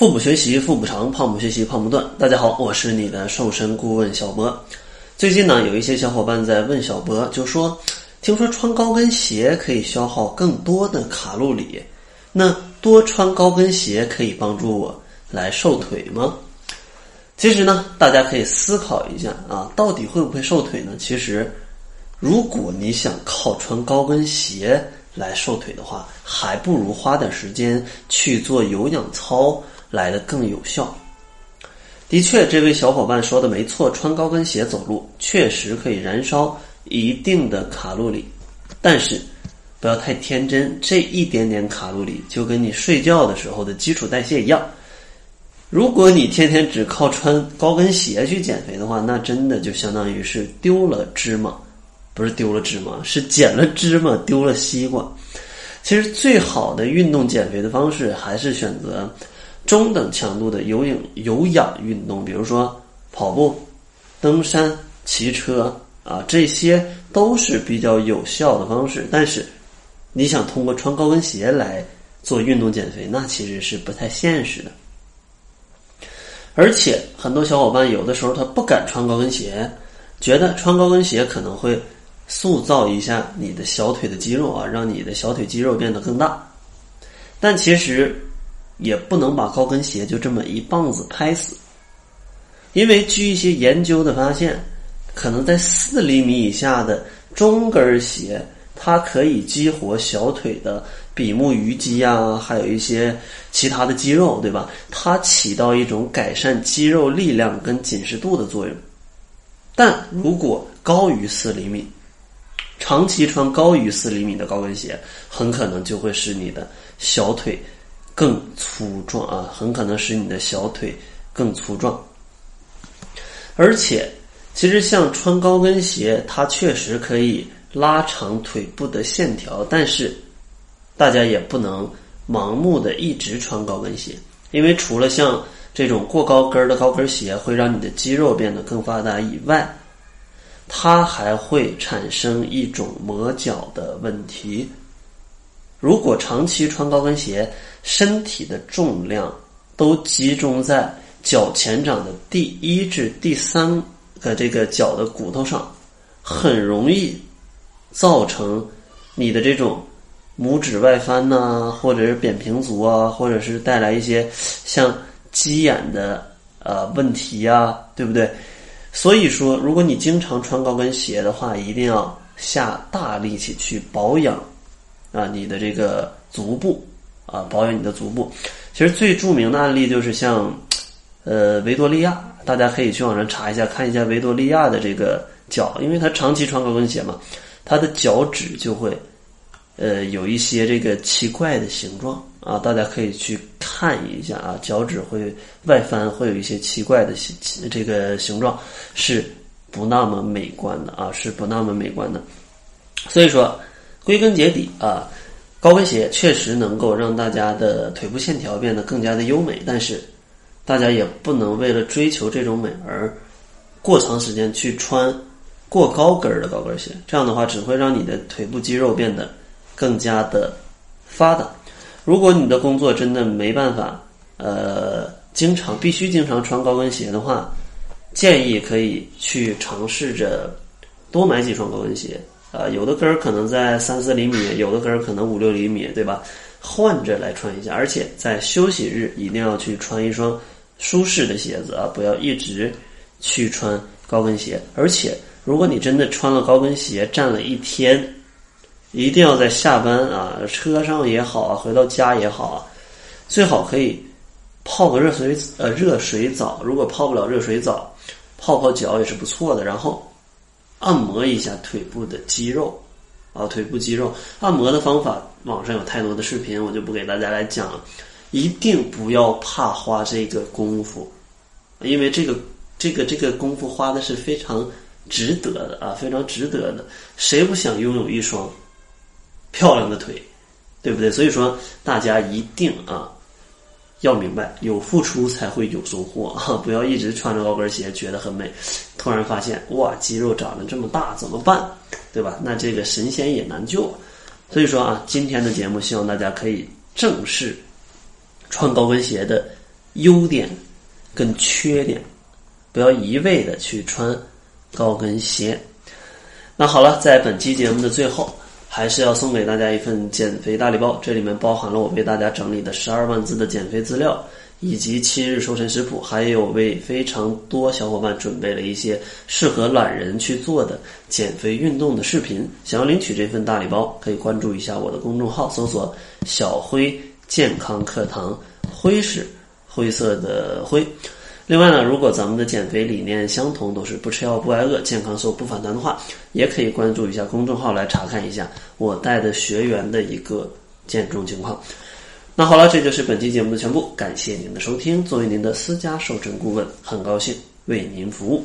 腹部学习腹部长，胖不学习胖不断。大家好，我是你的瘦身顾问小博。最近呢，有一些小伙伴在问小博，就说听说穿高跟鞋可以消耗更多的卡路里，那多穿高跟鞋可以帮助我来瘦腿吗？其实呢，大家可以思考一下啊，到底会不会瘦腿呢？其实，如果你想靠穿高跟鞋来瘦腿的话，还不如花点时间去做有氧操。来的更有效。的确，这位小伙伴说的没错，穿高跟鞋走路确实可以燃烧一定的卡路里，但是不要太天真，这一点点卡路里就跟你睡觉的时候的基础代谢一样。如果你天天只靠穿高跟鞋去减肥的话，那真的就相当于是丢了芝麻，不是丢了芝麻，是捡了芝麻丢了西瓜。其实，最好的运动减肥的方式还是选择。中等强度的有氧有氧运动，比如说跑步、登山、骑车啊，这些都是比较有效的方式。但是，你想通过穿高跟鞋来做运动减肥，那其实是不太现实的。而且，很多小伙伴有的时候他不敢穿高跟鞋，觉得穿高跟鞋可能会塑造一下你的小腿的肌肉啊，让你的小腿肌肉变得更大。但其实。也不能把高跟鞋就这么一棒子拍死，因为据一些研究的发现，可能在四厘米以下的中跟鞋，它可以激活小腿的比目鱼肌啊，还有一些其他的肌肉，对吧？它起到一种改善肌肉力量跟紧实度的作用。但如果高于四厘米，长期穿高于四厘米的高跟鞋，很可能就会使你的小腿。更粗壮啊，很可能使你的小腿更粗壮。而且，其实像穿高跟鞋，它确实可以拉长腿部的线条，但是大家也不能盲目的一直穿高跟鞋，因为除了像这种过高跟的高跟鞋会让你的肌肉变得更发达以外，它还会产生一种磨脚的问题。如果长期穿高跟鞋，身体的重量都集中在脚前掌的第一至第三个这个脚的骨头上，很容易造成你的这种拇指外翻呐，或者是扁平足啊，或者是带来一些像鸡眼的呃问题呀，对不对？所以说，如果你经常穿高跟鞋的话，一定要下大力气去保养。啊，你的这个足部啊，保养你的足部。其实最著名的案例就是像，呃，维多利亚，大家可以去网上查一下，看一下维多利亚的这个脚，因为她长期穿高跟鞋嘛，她的脚趾就会，呃，有一些这个奇怪的形状啊，大家可以去看一下啊，脚趾会外翻，会有一些奇怪的形这个形状，是不那么美观的啊，是不那么美观的，所以说。归根结底啊，高跟鞋确实能够让大家的腿部线条变得更加的优美，但是大家也不能为了追求这种美而过长时间去穿过高跟儿的高跟鞋。这样的话，只会让你的腿部肌肉变得更加的发达。如果你的工作真的没办法，呃，经常必须经常穿高跟鞋的话，建议可以去尝试着多买几双高跟鞋。啊，有的跟儿可能在三四厘米，有的跟儿可能五六厘米，对吧？换着来穿一下，而且在休息日一定要去穿一双舒适的鞋子啊，不要一直去穿高跟鞋。而且，如果你真的穿了高跟鞋站了一天，一定要在下班啊，车上也好啊，回到家也好啊，最好可以泡个热水呃热水澡。如果泡不了热水澡，泡泡脚也是不错的。然后。按摩一下腿部的肌肉，啊，腿部肌肉按摩的方法，网上有太多的视频，我就不给大家来讲了。一定不要怕花这个功夫，因为这个这个这个功夫花的是非常值得的啊，非常值得的。谁不想拥有一双漂亮的腿，对不对？所以说，大家一定啊。要明白，有付出才会有收获啊！不要一直穿着高跟鞋觉得很美，突然发现哇，肌肉长得这么大，怎么办？对吧？那这个神仙也难救。所以说啊，今天的节目希望大家可以正视穿高跟鞋的优点跟缺点，不要一味的去穿高跟鞋。那好了，在本期节目的最后，还是要送给大家一份减肥大礼包，这里面包含了我为大家整理的十二万字的减肥资料。以及七日瘦身食谱，还有为非常多小伙伴准备了一些适合懒人去做的减肥运动的视频。想要领取这份大礼包，可以关注一下我的公众号，搜索“小辉健康课堂”，灰是灰色的灰。另外呢，如果咱们的减肥理念相同，都是不吃药不挨饿，健康瘦不反弹的话，也可以关注一下公众号来查看一下我带的学员的一个减重情况。那好了，这就是本期节目的全部。感谢您的收听。作为您的私家瘦身顾问，很高兴为您服务。